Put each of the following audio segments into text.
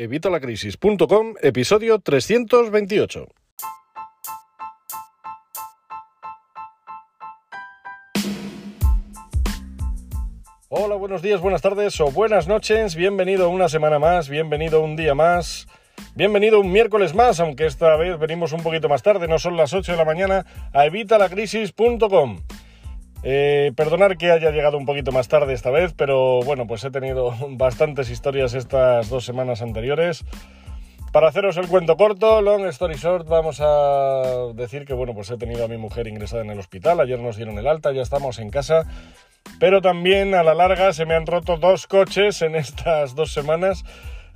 Evitalacrisis.com, episodio 328. Hola, buenos días, buenas tardes o buenas noches. Bienvenido una semana más, bienvenido un día más. Bienvenido un miércoles más, aunque esta vez venimos un poquito más tarde, no son las 8 de la mañana, a evitalacrisis.com. Eh, perdonar que haya llegado un poquito más tarde esta vez, pero bueno, pues he tenido bastantes historias estas dos semanas anteriores. Para haceros el cuento corto, long story short, vamos a decir que bueno, pues he tenido a mi mujer ingresada en el hospital, ayer nos dieron el alta, ya estamos en casa, pero también a la larga se me han roto dos coches en estas dos semanas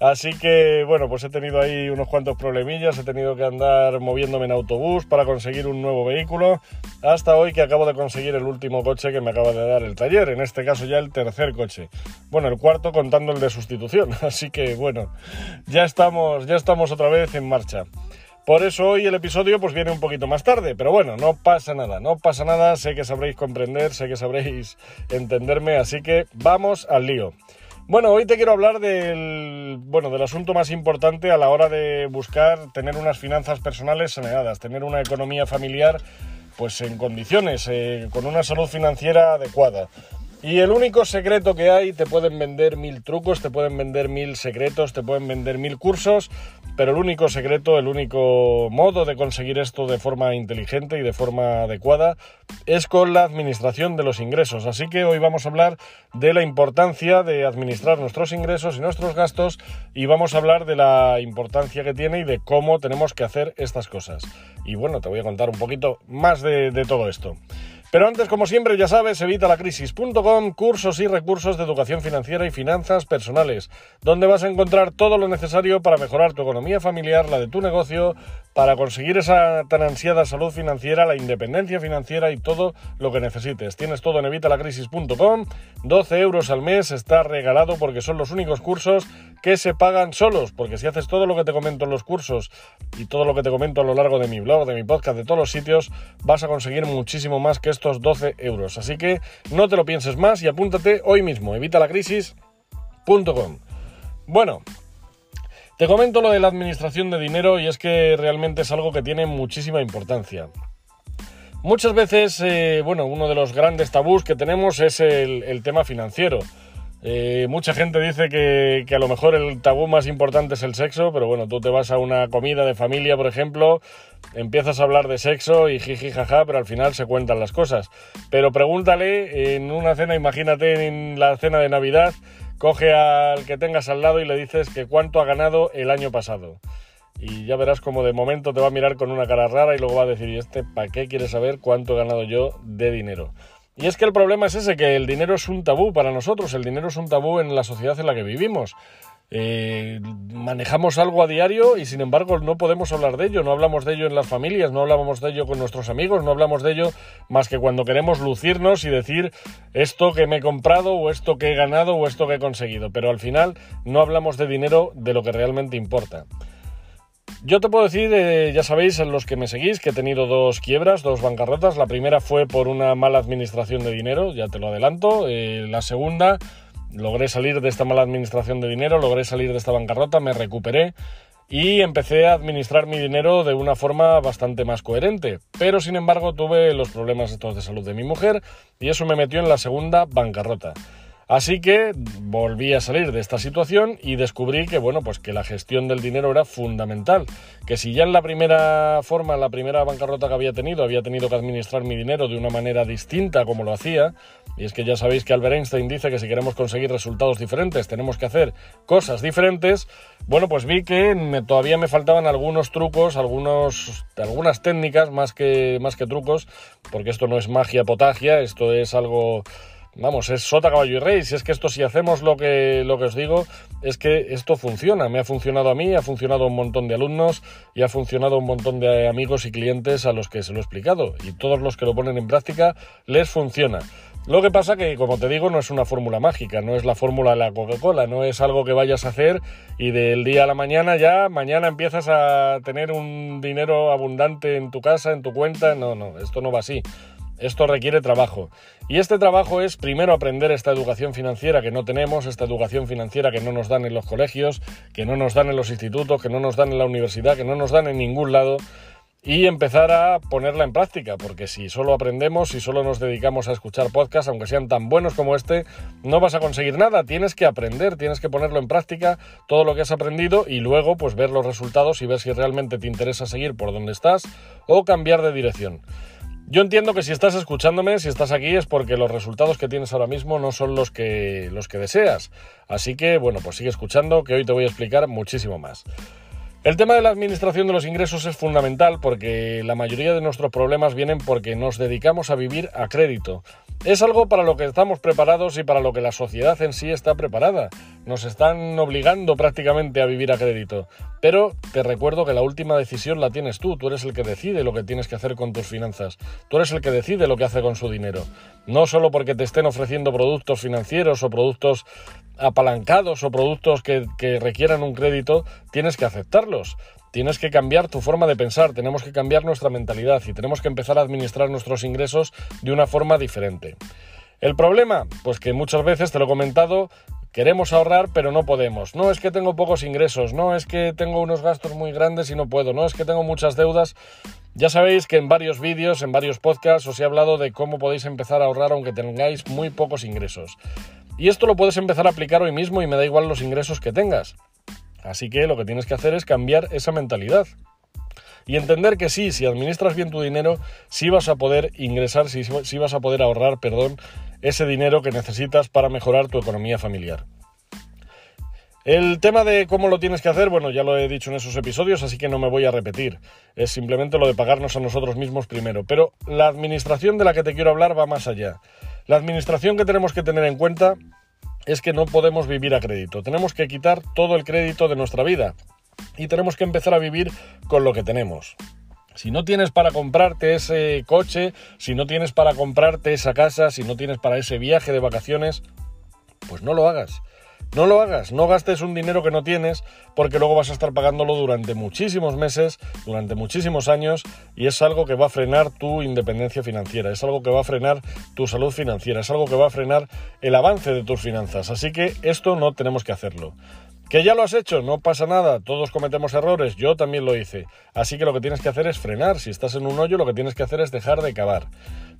Así que bueno, pues he tenido ahí unos cuantos problemillas, he tenido que andar moviéndome en autobús para conseguir un nuevo vehículo, hasta hoy que acabo de conseguir el último coche que me acaba de dar el taller, en este caso ya el tercer coche. Bueno, el cuarto contando el de sustitución, así que bueno, ya estamos, ya estamos otra vez en marcha. Por eso hoy el episodio pues viene un poquito más tarde, pero bueno, no pasa nada, no pasa nada, sé que sabréis comprender, sé que sabréis entenderme, así que vamos al lío. Bueno, hoy te quiero hablar del, bueno, del asunto más importante a la hora de buscar tener unas finanzas personales saneadas, tener una economía familiar pues en condiciones, eh, con una salud financiera adecuada. Y el único secreto que hay, te pueden vender mil trucos, te pueden vender mil secretos, te pueden vender mil cursos, pero el único secreto, el único modo de conseguir esto de forma inteligente y de forma adecuada es con la administración de los ingresos. Así que hoy vamos a hablar de la importancia de administrar nuestros ingresos y nuestros gastos y vamos a hablar de la importancia que tiene y de cómo tenemos que hacer estas cosas. Y bueno, te voy a contar un poquito más de, todo esto. Pero antes, como siempre, ya sabes, evitalacrisis.com, cursos y recursos de educación financiera y finanzas personales, donde vas a encontrar todo lo necesario para mejorar tu economía familiar, la de tu negocio, para conseguir esa tan ansiada salud financiera, la independencia financiera y todo lo que necesites. Tienes todo en evitalacrisis.com, 12 euros al mes, está regalado porque son los únicos cursos que se pagan solos, porque si haces todo lo que te comento en los cursos y todo lo que te comento a lo largo de mi blog, de mi podcast, de todos los sitios, vas a conseguir muchísimo más que esto 12 euros. Así que no te lo pienses más y apúntate hoy mismo, evitalacrisis.com. Bueno, te comento lo de la administración de dinero y es que realmente es algo que tiene muchísima importancia. Muchas veces, eh, bueno, uno de los grandes tabús que tenemos es el tema financiero. Eh, mucha gente dice que, a lo mejor el tabú más importante es el sexo, pero bueno, tú te vas a una comida de familia, por ejemplo, empiezas a hablar de sexo y jiji jaja, pero al final se cuentan las cosas. Pero pregúntale en una cena, imagínate en la cena de Navidad, coge al que tengas al lado y le dices que cuánto ha ganado el año pasado. Y ya verás como de momento te va a mirar con una cara rara y luego va a decir, ¿y este para qué quiere saber cuánto he ganado yo de dinero? Y es que el problema es ese, que el dinero es un tabú para nosotros, el dinero es un tabú en la sociedad en la que vivimos. Eh, manejamos algo a diario y sin embargo no podemos hablar de ello, no hablamos de ello en las familias, no hablamos de ello con nuestros amigos, no hablamos de ello más que cuando queremos lucirnos y decir esto que me he comprado o esto que he ganado o esto que he conseguido, pero al final no hablamos de dinero de lo que realmente importa. Yo te puedo decir, eh, ya sabéis, en los que me seguís, que he tenido dos quiebras, dos bancarrotas. La primera fue por una mala administración de dinero, ya te lo adelanto. Eh, la segunda, logré salir de esta mala administración de dinero, logré salir de esta bancarrota, me recuperé y empecé a administrar mi dinero de una forma bastante más coherente. Pero sin embargo tuve los problemas de salud de mi mujer y eso me metió en la segunda bancarrota. Así que volví a salir de esta situación y descubrí que, bueno, pues que la gestión del dinero era fundamental. Que si ya en la primera forma, en la primera bancarrota que había tenido, había tenido que administrar mi dinero de una manera distinta como lo hacía, y es que ya sabéis que Albert Einstein dice que si queremos conseguir resultados diferentes tenemos que hacer cosas diferentes, bueno, pues vi que me, todavía me faltaban algunos trucos, algunos, algunas técnicas más que, más que trucos, porque esto no es magia potagia, esto es algo Vamos, es sota, caballo y rey. Si es que esto, si hacemos lo que, lo que os digo, es que esto funciona. Me ha funcionado a mí, ha funcionado a un montón de alumnos y ha funcionado a un montón de amigos y clientes a los que se lo he explicado. Y todos los que lo ponen en práctica les funciona. Lo que pasa que, como te digo, no es una fórmula mágica, no es la fórmula de la Coca-Cola, no es algo que vayas a hacer y del día a la mañana ya, mañana empiezas a tener un dinero abundante en tu casa, en tu cuenta. No, no, esto no va así. Esto requiere trabajo. Y este trabajo es primero aprender esta educación financiera que no tenemos, esta educación financiera que no nos dan en los colegios, que no nos dan en los institutos, que no nos dan en la universidad, que no nos dan en ningún lado y empezar a ponerla en práctica, porque si solo aprendemos, si solo nos dedicamos a escuchar podcasts, aunque sean tan buenos como este, no vas a conseguir nada, tienes que aprender, tienes que ponerlo en práctica, todo lo que has aprendido y luego pues ver los resultados y ver si realmente te interesa seguir por donde estás o cambiar de dirección. Yo entiendo que si estás escuchándome, si estás aquí, es porque los resultados que tienes ahora mismo no son los que, los que deseas. Así que, bueno, pues sigue escuchando, que hoy te voy a explicar muchísimo más. El tema de la administración de los ingresos es fundamental porque la mayoría de nuestros problemas vienen porque nos dedicamos a vivir a crédito. Es algo para lo que estamos preparados y para lo que la sociedad en sí está preparada. Nos están obligando prácticamente a vivir a crédito. Pero te recuerdo que la última decisión la tienes tú. Tú eres el que decide lo que tienes que hacer con tus finanzas. Tú eres el que decide lo que hace con su dinero. No solo porque te estén ofreciendo productos financieros o productos apalancados o productos que, requieran un crédito, tienes que Tienes que cambiar tu forma de pensar, tenemos que cambiar nuestra mentalidad y tenemos que empezar a administrar nuestros ingresos de una forma diferente. ¿El problema? Pues que muchas veces, te lo he comentado, queremos ahorrar pero no podemos. No es que tengo pocos ingresos, no es que tengo unos gastos muy grandes y no puedo, no es que tengo muchas deudas. Ya sabéis que en varios vídeos, en varios podcasts os he hablado de cómo podéis empezar a ahorrar aunque tengáis muy pocos ingresos. Y esto lo puedes empezar a aplicar hoy mismo y me da igual los ingresos que tengas. Así que lo que tienes que hacer es cambiar esa mentalidad. Y entender que sí, si administras bien tu dinero, sí vas a poder ingresar, sí, vas a poder ahorrar, perdón, ese dinero que necesitas para mejorar tu economía familiar. El tema de cómo lo tienes que hacer, bueno, ya lo he dicho en esos episodios, así que no me voy a repetir. Es simplemente lo de pagarnos a nosotros mismos primero. Pero la administración de la que te quiero hablar va más allá. La administración que tenemos que tener en cuenta es que no podemos vivir a crédito. Tenemos que quitar todo el crédito de nuestra vida y tenemos que empezar a vivir con lo que tenemos. Si no tienes para comprarte ese coche, si no tienes para comprarte esa casa, si no tienes para ese viaje de vacaciones, pues no lo hagas. No lo hagas, no gastes un dinero que no tienes porque luego vas a estar pagándolo durante muchísimos meses, durante muchísimos años y es algo que va a frenar tu independencia financiera, es algo que va a frenar tu salud financiera, es algo que va a frenar el avance de tus finanzas. Así que esto no tenemos que hacerlo. Que ya lo has hecho, no pasa nada, todos cometemos errores, yo también lo hice. Así que lo que tienes que hacer es frenar, si estás en un hoyo lo que tienes que hacer es dejar de cavar.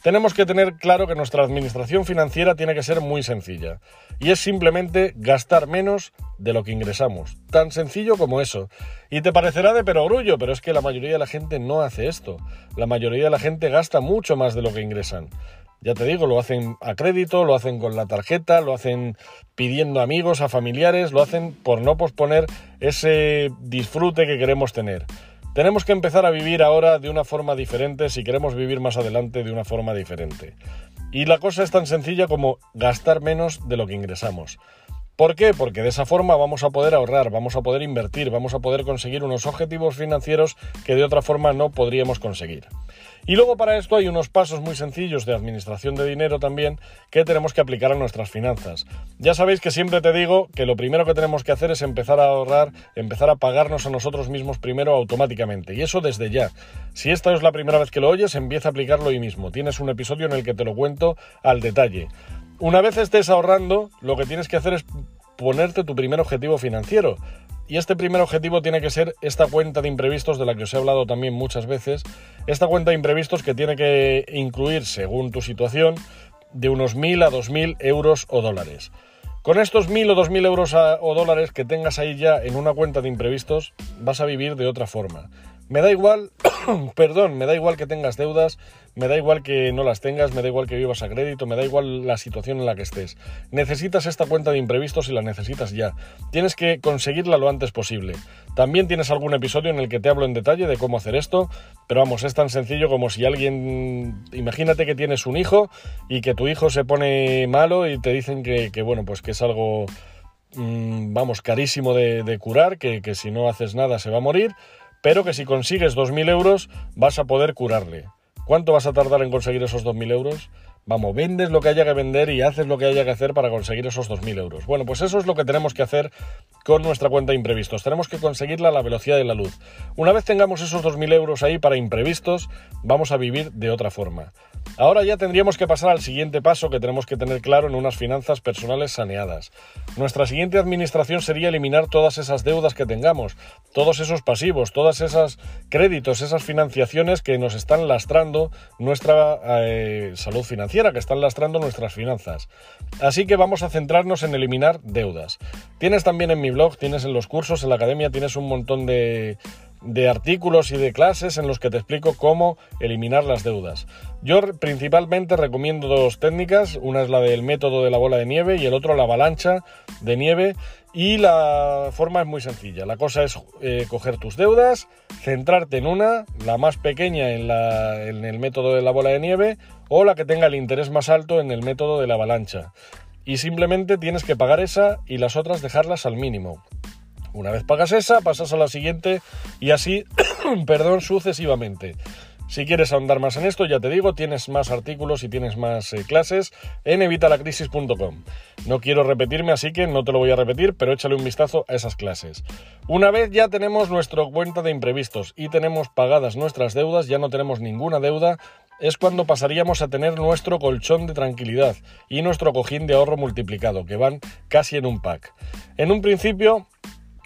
Tenemos que tener claro que nuestra administración financiera tiene que ser muy sencilla, y es simplemente gastar menos de lo que ingresamos, tan sencillo como eso. Y te parecerá de perogrullo, pero es que la mayoría de la gente no hace esto, la mayoría de la gente gasta mucho más de lo que ingresan. Ya te digo, lo hacen a crédito, lo hacen con la tarjeta, lo hacen pidiendo amigos, a familiares, lo hacen por no posponer ese disfrute que queremos tener. Tenemos que empezar a vivir ahora de una forma diferente si queremos vivir más adelante de una forma diferente. Y la cosa es tan sencilla como gastar menos de lo que ingresamos. ¿Por qué? Porque de esa forma vamos a poder ahorrar, vamos a poder invertir, vamos a poder conseguir unos objetivos financieros que de otra forma no podríamos conseguir. Y luego para esto hay unos pasos muy sencillos de administración de dinero también que tenemos que aplicar a nuestras finanzas. Ya sabéis que siempre te digo que lo primero que tenemos que hacer es empezar a ahorrar, empezar a pagarnos a nosotros mismos primero automáticamente. Y eso desde ya. Si esta es la primera vez que lo oyes, empieza a aplicarlo hoy mismo. Tienes un episodio en el que te lo cuento al detalle. Una vez estés ahorrando, lo que tienes que hacer es ponerte tu primer objetivo financiero. Y este primer objetivo tiene que ser esta cuenta de imprevistos de la que os he hablado también muchas veces. Esta cuenta de imprevistos que tiene que incluir, según tu situación, de unos 1.000 a 2.000 euros o dólares. Con estos 1.000 o 2.000 euros o dólares que tengas ahí ya en una cuenta de imprevistos, vas a vivir de otra forma. Me da igual, perdón, me da igual que tengas deudas, me da igual que no las tengas, me da igual que vivas a crédito, me da igual la situación en la que estés. Necesitas esta cuenta de imprevistos y la necesitas ya. Tienes que conseguirla lo antes posible. También tienes algún episodio en el que te hablo en detalle de cómo hacer esto, pero vamos, es tan sencillo como si alguien, imagínate que tienes un hijo y que tu hijo se pone malo y te dicen que, bueno, pues que es algo, mm, vamos, carísimo de, curar, que, que si no haces nada se va a morir pero que si consigues 2.000 euros vas a poder curarle. ¿Cuánto vas a tardar en conseguir esos 2.000 euros? Vamos, vendes lo que haya que vender y haces lo que haya que hacer para conseguir esos 2.000 euros. Bueno, pues eso es lo que tenemos que hacer con nuestra cuenta de imprevistos. Tenemos que conseguirla a la velocidad de la luz. Una vez tengamos esos 2.000 euros ahí para imprevistos, vamos a vivir de otra forma. Ahora ya tendríamos que pasar al siguiente paso que tenemos que tener claro en unas finanzas personales saneadas. Nuestra siguiente administración sería eliminar todas esas deudas que tengamos, todos esos pasivos, todas esas créditos, esas financiaciones que nos están lastrando nuestra eh, salud financiera, que están lastrando nuestras finanzas. Así que vamos a centrarnos en eliminar deudas. Tienes también en mi blog, tienes en los cursos, en la academia, tienes un montón de de artículos y de clases en los que te explico cómo eliminar las deudas. Yo principalmente recomiendo dos técnicas, una es la del método de la bola de nieve y el otro la avalancha de nieve y la forma es muy sencilla. La cosa es eh, coger tus deudas, centrarte en una, la más pequeña en, la, en el método de la bola de nieve o la que tenga el interés más alto en el método de la avalancha. Y simplemente tienes que pagar esa y las otras dejarlas al mínimo. Una vez pagas esa, pasas a la siguiente y así, perdón, sucesivamente. Si quieres ahondar más en esto, ya te digo, tienes más artículos y tienes más eh, clases en evitalacrisis.com. No quiero repetirme, así que no te lo voy a repetir, pero échale un vistazo a esas clases. Una vez ya tenemos nuestra cuenta de imprevistos y tenemos pagadas nuestras deudas, ya no tenemos ninguna deuda, es cuando pasaríamos a tener nuestro colchón de tranquilidad y nuestro cojín de ahorro multiplicado, que van casi en un pack. En un principio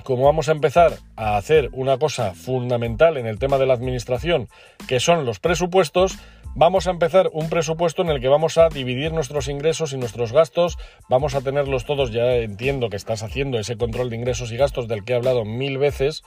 como vamos a empezar a hacer una cosa fundamental en el tema de la administración, que son los presupuestos, vamos a empezar un presupuesto en el que vamos a dividir nuestros ingresos y nuestros gastos, vamos a tenerlos todos, ya entiendo que estás haciendo ese control de ingresos y gastos del que he hablado mil veces,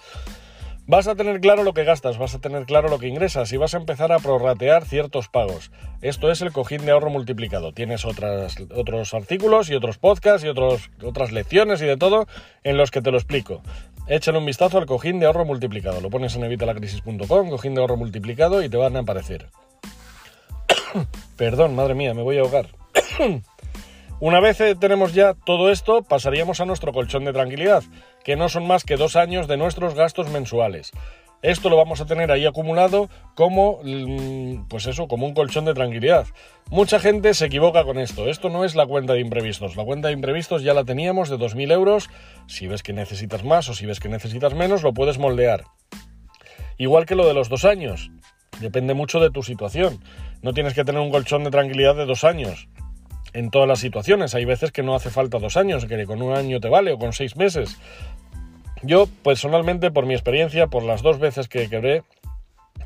Vas a tener claro lo que gastas, vas a tener claro lo que ingresas y vas a empezar a prorratear ciertos pagos. Esto es el cojín de ahorro multiplicado. Tienes otros artículos y otros podcasts y otras lecciones y de todo en los que te lo explico. Échale un vistazo al cojín de ahorro multiplicado. Lo pones en evitalacrisis.com, cojín de ahorro multiplicado y te van a aparecer. Perdón, madre mía, me voy a ahogar. Una vez eh, tenemos ya todo esto, pasaríamos a nuestro colchón de tranquilidad, que no son más que dos años de nuestros gastos mensuales. Esto lo vamos a tener ahí acumulado como, mm, pues eso, como un colchón de tranquilidad. Mucha gente se equivoca con esto. Esto no es la cuenta de imprevistos. La cuenta de imprevistos ya la teníamos de 2.000 euros. Si ves que necesitas más o si ves que necesitas menos, lo puedes moldear. Igual que lo de los dos años. Depende mucho de tu situación. No tienes que tener un colchón de tranquilidad de dos años en todas las situaciones. Hay veces que no hace falta dos años, que con un año te vale o con seis meses. Yo personalmente, por mi experiencia, por las dos veces que quebré,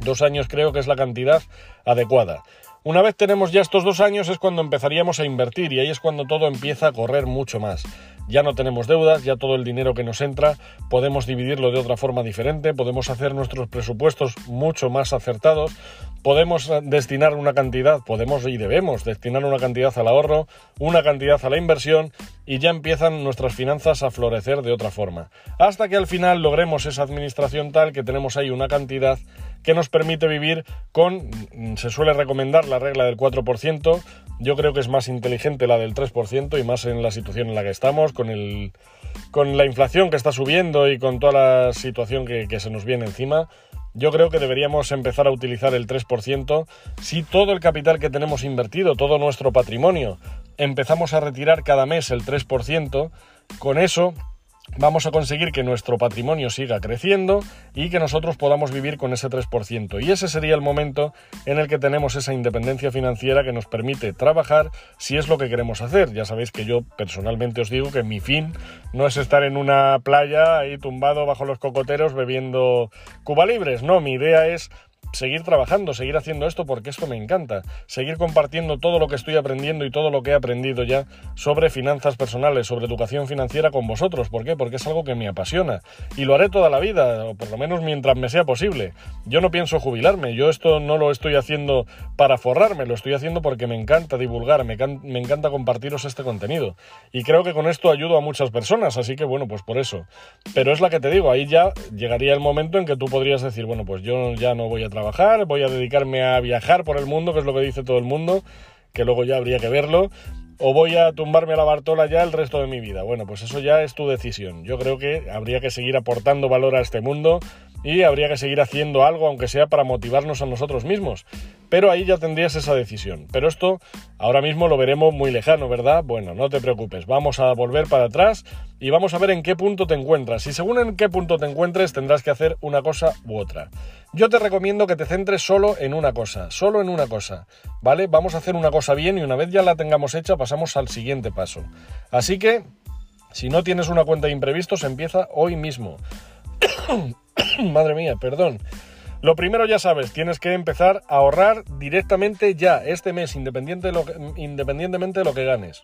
dos años creo que es la cantidad adecuada. Una vez tenemos ya estos dos años es cuando empezaríamos a invertir y ahí es cuando todo empieza a correr mucho más. Ya no tenemos deudas, ya todo el dinero que nos entra podemos dividirlo de otra forma diferente, podemos hacer nuestros presupuestos mucho más acertados, podemos destinar una cantidad, podemos y debemos destinar una cantidad al ahorro, una cantidad a la inversión y ya empiezan nuestras finanzas a florecer de otra forma. Hasta que al final logremos esa administración tal que tenemos ahí una cantidad que nos permite vivir con, se suele recomendar la regla del 4%, yo creo que es más inteligente la del 3% y más en la situación en la que estamos, con, el, con la inflación que está subiendo y con toda la situación que, que se nos viene encima. Yo creo que deberíamos empezar a utilizar el 3% si todo el capital que tenemos invertido, todo nuestro patrimonio, empezamos a retirar cada mes el 3%, con eso vamos a conseguir que nuestro patrimonio siga creciendo y que nosotros podamos vivir con ese 3%. Y ese sería el momento en el que tenemos esa independencia financiera que nos permite trabajar si es lo que queremos hacer. Ya sabéis que yo personalmente os digo que mi fin no es estar en una playa ahí tumbado bajo los cocoteros bebiendo Cuba Libres, no, mi idea es seguir trabajando, seguir haciendo esto porque esto me encanta, seguir compartiendo todo lo que estoy aprendiendo y todo lo que he aprendido ya sobre finanzas personales, sobre educación financiera con vosotros. ¿Por qué? Porque es algo que me apasiona y lo haré toda la vida, o por lo menos mientras me sea posible. Yo no pienso jubilarme, yo esto no lo estoy haciendo para forrarme, lo estoy haciendo porque me encanta divulgar, me, me encanta compartiros este contenido. Y creo que con esto ayudo a muchas personas, así que bueno, pues por eso. Pero es la que te digo, ahí ya llegaría el momento en que tú podrías decir, bueno, pues yo ya no voy a trabajar, voy a dedicarme a viajar por el mundo, que es lo que dice todo el mundo, que luego ya habría que verlo, o voy a tumbarme a la Bartola ya el resto de mi vida. Bueno, pues eso ya es tu decisión. Yo creo que habría que seguir aportando valor a este mundo y habría que seguir haciendo algo, aunque sea para motivarnos a nosotros mismos. Pero ahí ya tendrías esa decisión. Pero esto ahora mismo lo veremos muy lejano, ¿verdad? Bueno, no te preocupes, vamos a volver para atrás y vamos a ver en qué punto te encuentras. Y según en qué punto te encuentres tendrás que hacer una cosa u otra. Yo te recomiendo que te centres solo en una cosa, solo en una cosa, ¿vale? Vamos a hacer una cosa bien y una vez ya la tengamos hecha pasamos al siguiente paso. Así que, si no tienes una cuenta de imprevistos, empieza hoy mismo. Madre mía, perdón. Lo primero ya sabes, tienes que empezar a ahorrar directamente ya, este mes, independiente independientemente de lo que ganes.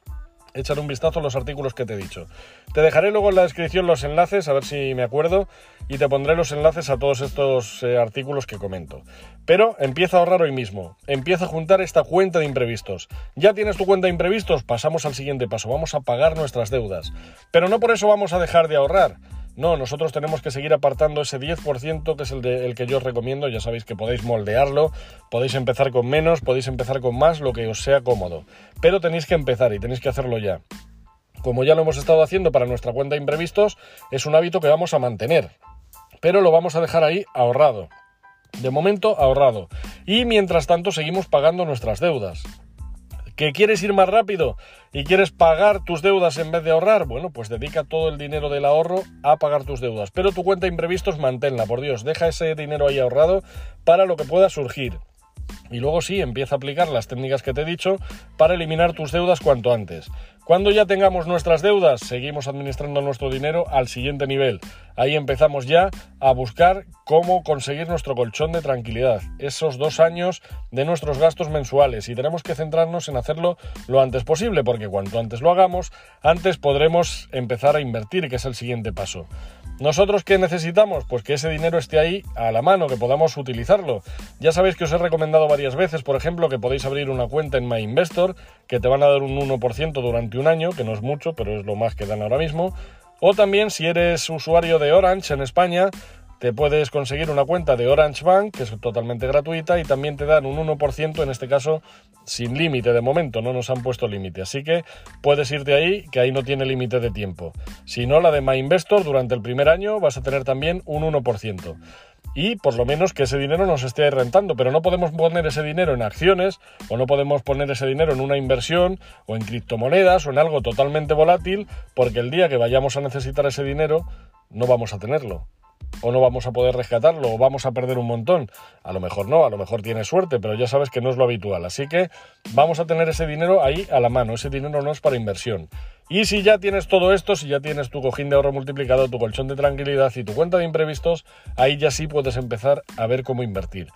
Echar un vistazo a los artículos que te he dicho. Te dejaré luego en la descripción los enlaces, a ver si me acuerdo, y te pondré los enlaces a todos estos eh, artículos que comento. Pero empieza a ahorrar hoy mismo, empieza a juntar esta cuenta de imprevistos. Ya tienes tu cuenta de imprevistos, pasamos al siguiente paso, vamos a pagar nuestras deudas. Pero no por eso vamos a dejar de ahorrar. No, nosotros tenemos que seguir apartando ese 10% que es el, que yo os recomiendo. Ya sabéis que podéis moldearlo, podéis empezar con menos, podéis empezar con más, lo que os sea cómodo. Pero tenéis que empezar y tenéis que hacerlo ya. Como ya lo hemos estado haciendo para nuestra cuenta de imprevistos, es un hábito que vamos a mantener. Pero lo vamos a dejar ahí ahorrado. De momento ahorrado. Y mientras tanto seguimos pagando nuestras deudas. ¿Que quieres ir más rápido y quieres pagar tus deudas en vez de ahorrar? Bueno, pues dedica todo el dinero del ahorro a pagar tus deudas. Pero tu cuenta de imprevistos manténla, por Dios, deja ese dinero ahí ahorrado para lo que pueda surgir. Y luego sí, empieza a aplicar las técnicas que te he dicho para eliminar tus deudas cuanto antes. Cuando ya tengamos nuestras deudas, seguimos administrando nuestro dinero al siguiente nivel. Ahí empezamos ya a buscar cómo conseguir nuestro colchón de tranquilidad, esos dos años de nuestros gastos mensuales. Y tenemos que centrarnos en hacerlo lo antes posible, porque cuanto antes lo hagamos, antes podremos empezar a invertir, que es el siguiente paso. ¿Nosotros qué necesitamos? Pues que ese dinero esté ahí a la mano, que podamos utilizarlo. Ya sabéis que os he recomendado varias veces, por ejemplo, que podéis abrir una cuenta en MyInvestor, que te van a dar un 1% durante un año, que no es mucho, pero es lo más que dan ahora mismo. O también si eres usuario de Orange en España, te puedes conseguir una cuenta de Orange Bank, que es totalmente gratuita, y también te dan un 1%, en este caso sin límite de momento, no nos han puesto límite. Así que puedes irte ahí, que ahí no tiene límite de tiempo. Si no, la de MyInvestor, durante el primer año vas a tener también un 1% y por lo menos que ese dinero nos esté rentando, pero no podemos poner ese dinero en acciones o no podemos poner ese dinero en una inversión o en criptomonedas o en algo totalmente volátil porque el día que vayamos a necesitar ese dinero no vamos a tenerlo o no vamos a poder rescatarlo o vamos a perder un montón. A lo mejor no, a lo mejor tienes suerte, pero ya sabes que no es lo habitual. Así que vamos a tener ese dinero ahí a la mano. Ese dinero no es para inversión. Y si ya tienes todo esto, si ya tienes tu cojín de ahorro multiplicado, tu colchón de tranquilidad y tu cuenta de imprevistos, ahí ya sí puedes empezar a ver cómo invertir.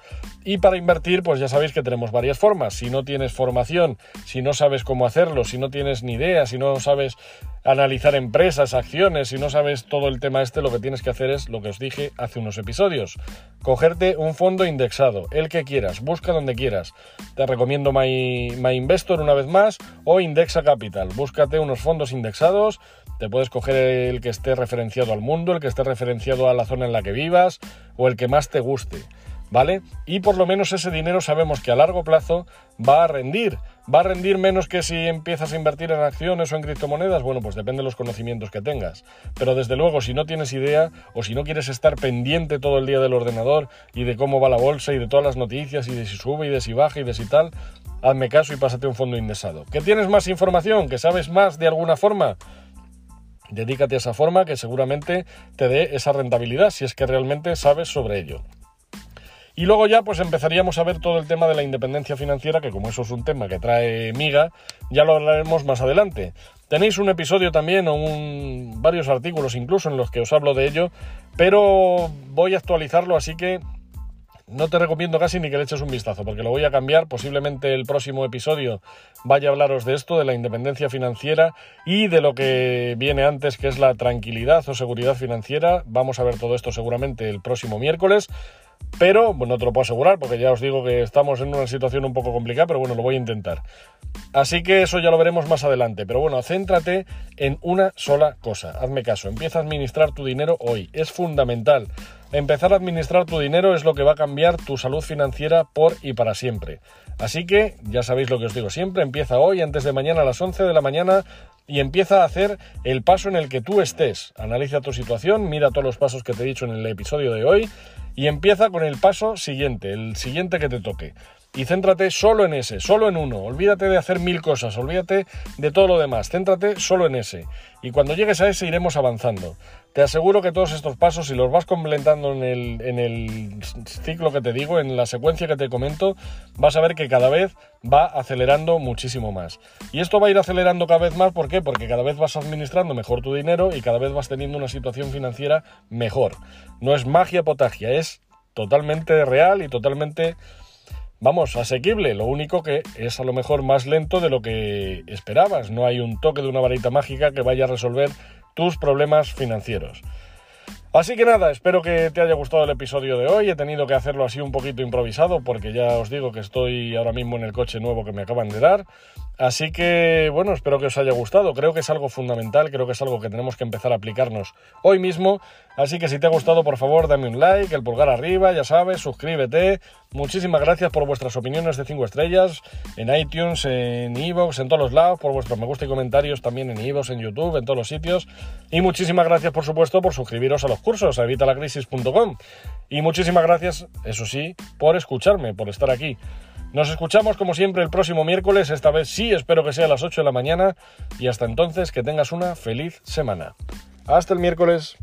Y para invertir, pues ya sabéis que tenemos varias formas. Si no tienes formación, si no sabes cómo hacerlo, si no tienes ni idea, si no sabes analizar empresas, acciones, si no sabes todo el tema este, lo que tienes que hacer es lo que os dije hace unos episodios. Cogerte un fondo indexado, el que quieras, busca donde quieras. Te recomiendo My, Investor una vez más o Indexa Capital. Búscate unos indexados, te puedes coger el que esté referenciado al mundo, el que esté referenciado a la zona en la que vivas o el que más te guste. ¿vale? Y por lo menos ese dinero sabemos que a largo plazo va a rendir. ¿Va a rendir menos que si empiezas a invertir en acciones o en criptomonedas? Bueno, pues depende de los conocimientos que tengas. Pero desde luego, si no tienes idea o si no quieres estar pendiente todo el día del ordenador y de cómo va la bolsa y de todas las noticias y de si sube y de si baja y de si tal, hazme caso y pásate un fondo indexado. ¿Que tienes más información? ¿Que sabes más de alguna forma? Dedícate a esa forma que seguramente te dé esa rentabilidad si es que realmente sabes sobre ello. Y luego ya pues empezaríamos a ver todo el tema de la independencia financiera, que como eso es un tema que trae miga, ya lo hablaremos más adelante. Tenéis un episodio también o un, varios artículos incluso en los que os hablo de ello, pero voy a actualizarlo, así que no te recomiendo casi ni que le eches un vistazo, porque lo voy a cambiar. Posiblemente el próximo episodio vaya a hablaros de esto, de la independencia financiera y de lo que viene antes, que es la tranquilidad o seguridad financiera. Vamos a ver todo esto seguramente el próximo miércoles. Pero, bueno, no te lo puedo asegurar porque ya os digo que estamos en una situación un poco complicada, pero bueno, lo voy a intentar. Así que eso ya lo veremos más adelante. Pero bueno, céntrate en una sola cosa. Hazme caso, empieza a administrar tu dinero hoy. Es fundamental. Empezar a administrar tu dinero es lo que va a cambiar tu salud financiera por y para siempre. Así que, ya sabéis lo que os digo siempre, empieza hoy, antes de mañana a las 11 de la mañana, y empieza a hacer el paso en el que tú estés. Analiza tu situación, mira todos los pasos que te he dicho en el episodio de hoy y empieza con el paso siguiente, el siguiente que te toque y céntrate solo en ese, solo en uno. Olvídate de hacer mil cosas, olvídate de todo lo demás, céntrate solo en ese. Y cuando llegues a ese iremos avanzando. Te aseguro que todos estos pasos, si los vas completando en el, ciclo que te digo, en la secuencia que te comento, vas a ver que cada vez va acelerando muchísimo más. Y esto va a ir acelerando cada vez más, ¿por qué? Porque cada vez vas administrando mejor tu dinero y cada vez vas teniendo una situación financiera mejor. No es magia potagia, es totalmente real y totalmente vamos, asequible. Lo único que es a lo mejor más lento de lo que esperabas. No hay un toque de una varita mágica que vaya a resolver tus problemas financieros. Así que nada, espero que te haya gustado el episodio de hoy. He tenido que hacerlo así un poquito improvisado porque ya os digo que estoy ahora mismo en el coche nuevo que me acaban de dar. Así que bueno, espero que os haya gustado. Creo que es algo fundamental, creo que es algo que tenemos que empezar a aplicarnos hoy mismo. Así que si te ha gustado, por favor, dame un like, el pulgar arriba, ya sabes, suscríbete. Muchísimas gracias por vuestras opiniones de 5 estrellas en iTunes, en Evox, en todos los lados, por vuestros me gusta y comentarios también en Evox, en YouTube, en todos los sitios. Y muchísimas gracias, por supuesto, por suscribiros a los cursos a evitalacrisis.com. Y muchísimas gracias, eso sí, por escucharme, por estar aquí. Nos escuchamos como siempre el próximo miércoles, esta vez sí, espero que sea a las 8 de la mañana y hasta entonces que tengas una feliz semana. Hasta el miércoles.